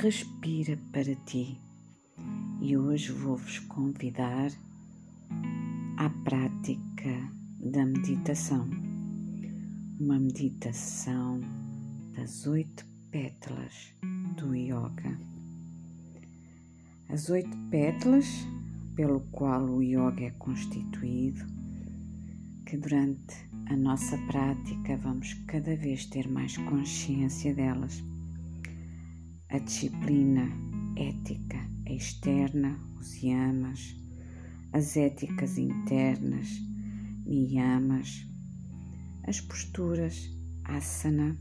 respira para ti. E hoje vou-vos convidar à prática da meditação. Uma meditação das oito pétalas do yoga. As oito pétalas pelo qual o yoga é constituído, que durante a nossa prática vamos cada vez ter mais consciência delas. A disciplina ética externa, os yamas, as éticas internas, niyamas, as posturas, asana,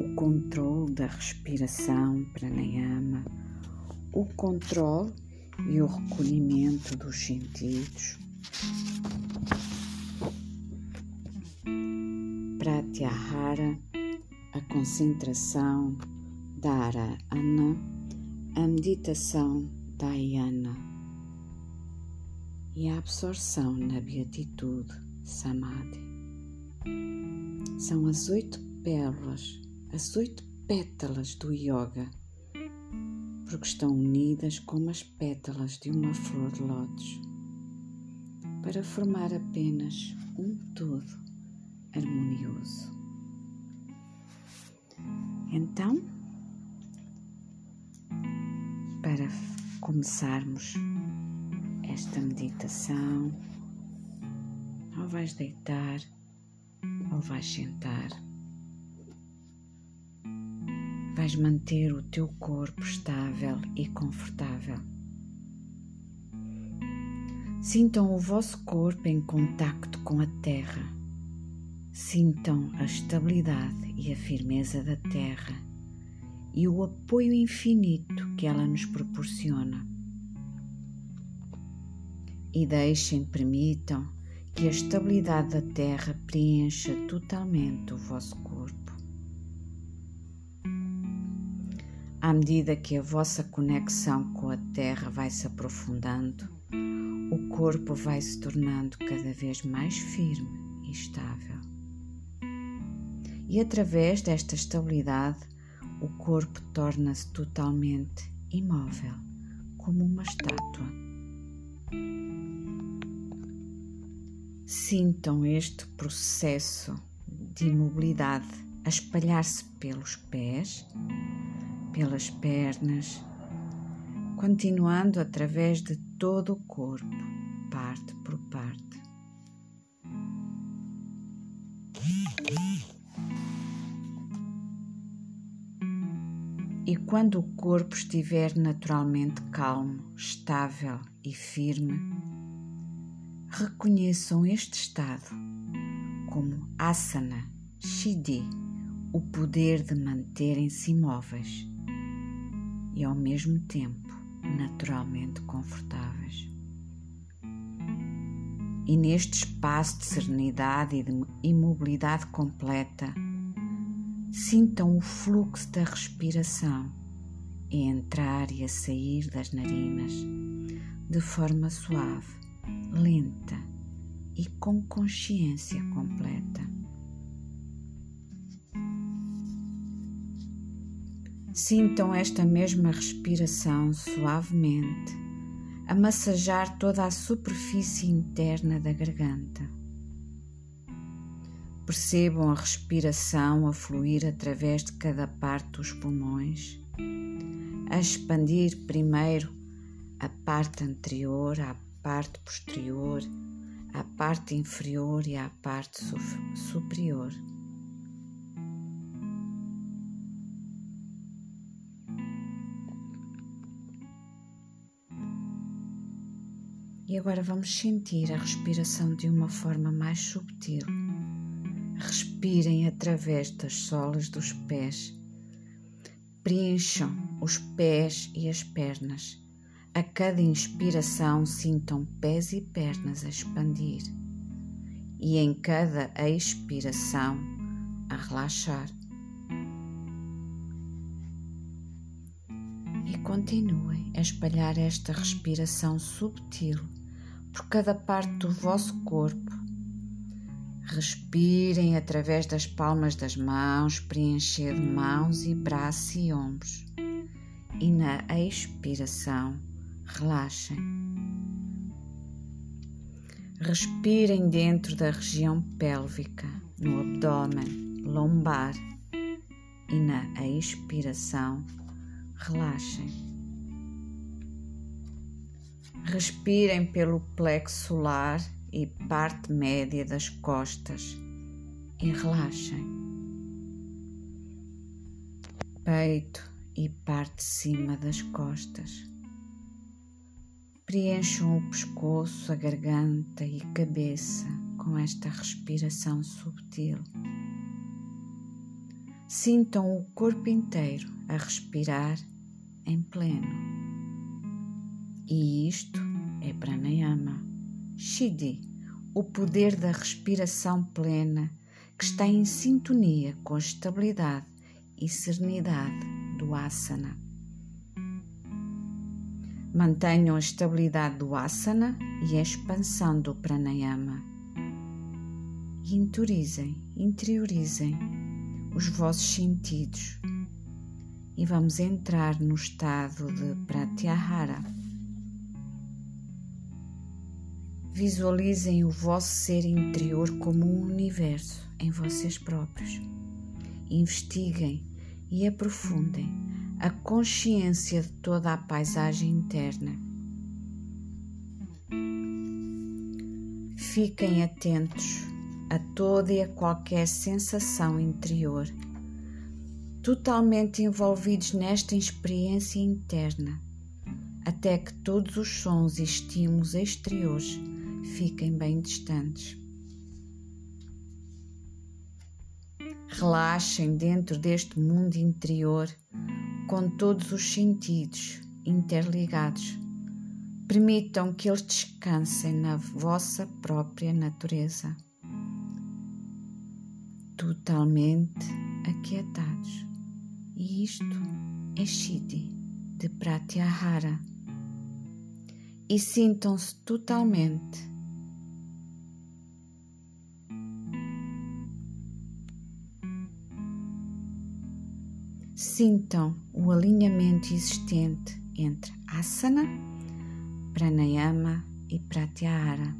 o controle da respiração, pranayama, o controle e o recolhimento dos sentidos. Pratyahara, a concentração, Dharana, a meditação, Dhyana e a absorção na beatitude, Samadhi. São as oito pérolas, as oito pétalas do yoga porque estão unidas como as pétalas de uma flor de lótus, para formar apenas um todo harmonioso. Então, para começarmos esta meditação, ou vais deitar ou vais sentar vais manter o teu corpo estável e confortável. Sintam o vosso corpo em contacto com a terra. Sintam a estabilidade e a firmeza da terra e o apoio infinito que ela nos proporciona. E deixem, permitam que a estabilidade da terra preencha totalmente o vosso corpo. À medida que a vossa conexão com a Terra vai se aprofundando, o corpo vai se tornando cada vez mais firme e estável. E através desta estabilidade, o corpo torna-se totalmente imóvel, como uma estátua. Sintam este processo de imobilidade a espalhar-se pelos pés pelas pernas, continuando através de todo o corpo, parte por parte. E quando o corpo estiver naturalmente calmo, estável e firme, reconheçam este estado como asana, shidi, o poder de manterem-se imóveis e ao mesmo tempo naturalmente confortáveis. E neste espaço de serenidade e de imobilidade completa, sintam o fluxo da respiração a entrar e a sair das narinas de forma suave, lenta e com consciência completa. Sintam esta mesma respiração suavemente a massajar toda a superfície interna da garganta. Percebam a respiração a fluir através de cada parte dos pulmões, a expandir primeiro a parte anterior, a parte posterior, a parte inferior e a parte superior. E agora vamos sentir a respiração de uma forma mais subtil. Respirem através das solas dos pés. Preencham os pés e as pernas. A cada inspiração, sintam pés e pernas a expandir. E em cada expiração, a relaxar. E continuem a espalhar esta respiração subtil por cada parte do vosso corpo. Respirem através das palmas das mãos, preenchendo mãos e braços e ombros. e na expiração relaxem. Respirem dentro da região pélvica, no abdômen, lombar e na expiração relaxem. Respirem pelo plexo solar e parte média das costas e relaxem. Peito e parte de cima das costas. Preencham o pescoço, a garganta e cabeça com esta respiração subtil. Sintam o corpo inteiro a respirar em pleno. E isto é pranayama, shidi, o poder da respiração plena que está em sintonia com a estabilidade e serenidade do asana. Mantenham a estabilidade do asana e a expansão do pranayama. Interiorizem, interiorizem os vossos sentidos e vamos entrar no estado de pratyahara. Visualizem o vosso ser interior como um universo em vocês próprios. Investiguem e aprofundem a consciência de toda a paisagem interna. Fiquem atentos a toda e a qualquer sensação interior, totalmente envolvidos nesta experiência interna, até que todos os sons e estímulos exteriores fiquem bem distantes. Relaxem dentro deste mundo interior com todos os sentidos interligados. Permitam que eles descansem na vossa própria natureza totalmente aquietados. E isto é Shiti de Pratyahara. E sintam-se totalmente Sintam o alinhamento existente entre asana, pranayama e pratyahara.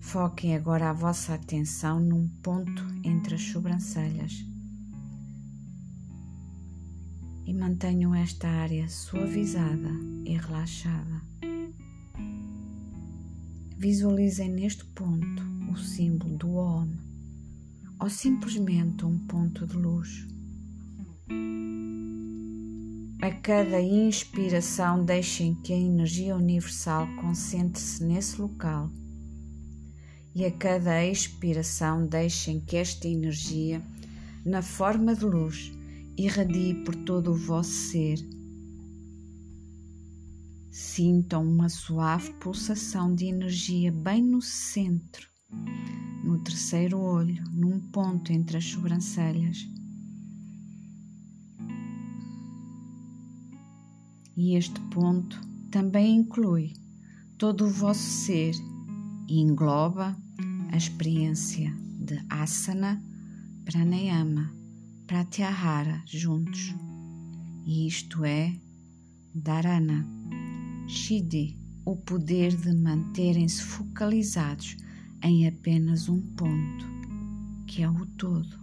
Foquem agora a vossa atenção num ponto entre as sobrancelhas e mantenham esta área suavizada e relaxada. Visualizem neste ponto o símbolo do Om ou simplesmente um ponto de luz. A cada inspiração, deixem que a energia universal concentre-se nesse local e a cada expiração deixem que esta energia, na forma de luz, irradie por todo o vosso ser. Sintam uma suave pulsação de energia bem no centro, terceiro olho, num ponto entre as sobrancelhas. E este ponto também inclui todo o vosso ser e engloba a experiência de asana, pranayama, pratyahara juntos. E isto é dharana, shidi, o poder de manterem-se focalizados em apenas um ponto, que é o todo.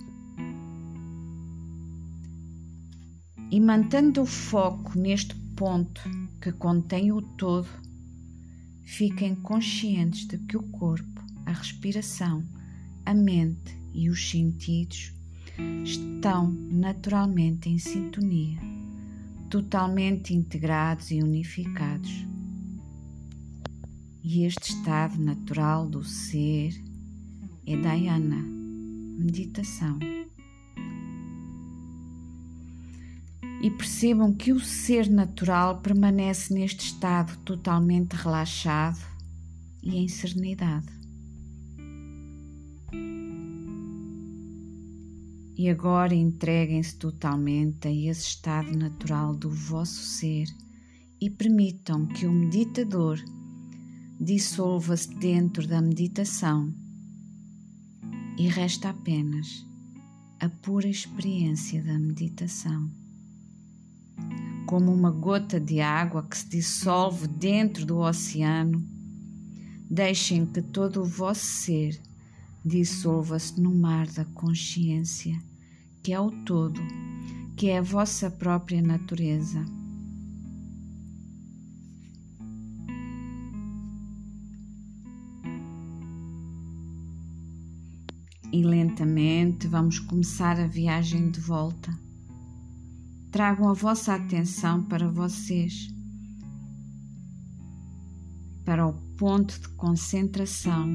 E mantendo o foco neste ponto que contém o todo, fiquem conscientes de que o corpo a respiração, a mente e os sentidos estão naturalmente em sintonia, totalmente integrados e unificados. E este estado natural do ser é dhyana, meditação. E percebam que o ser natural permanece neste estado totalmente relaxado e em serenidade. E agora entreguem-se totalmente a esse estado natural do vosso ser e permitam que o meditador dissolva-se dentro da meditação e resta apenas a pura experiência da meditação. como uma gota de água que se dissolve dentro do oceano, deixem que todo o vosso ser dissolva-se no mar da consciência, que é o todo, que é a vossa própria natureza. E lentamente vamos começar a viagem de volta. Tragam a vossa atenção para vocês, para o ponto de concentração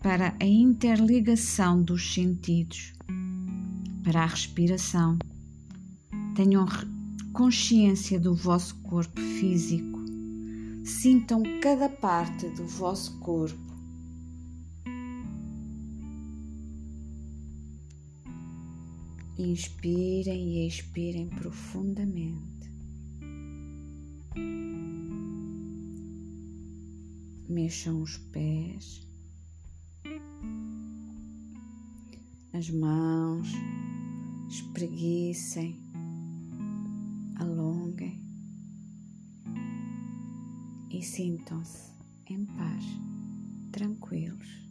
para a interligação dos sentidos, para a respiração. Tenham consciência do vosso corpo físico. Sintam cada parte do vosso corpo. Inspirem e expirem profundamente. Mexam os pés as mãos, espreguicem, alonguem e sintam-se em paz, tranquilos.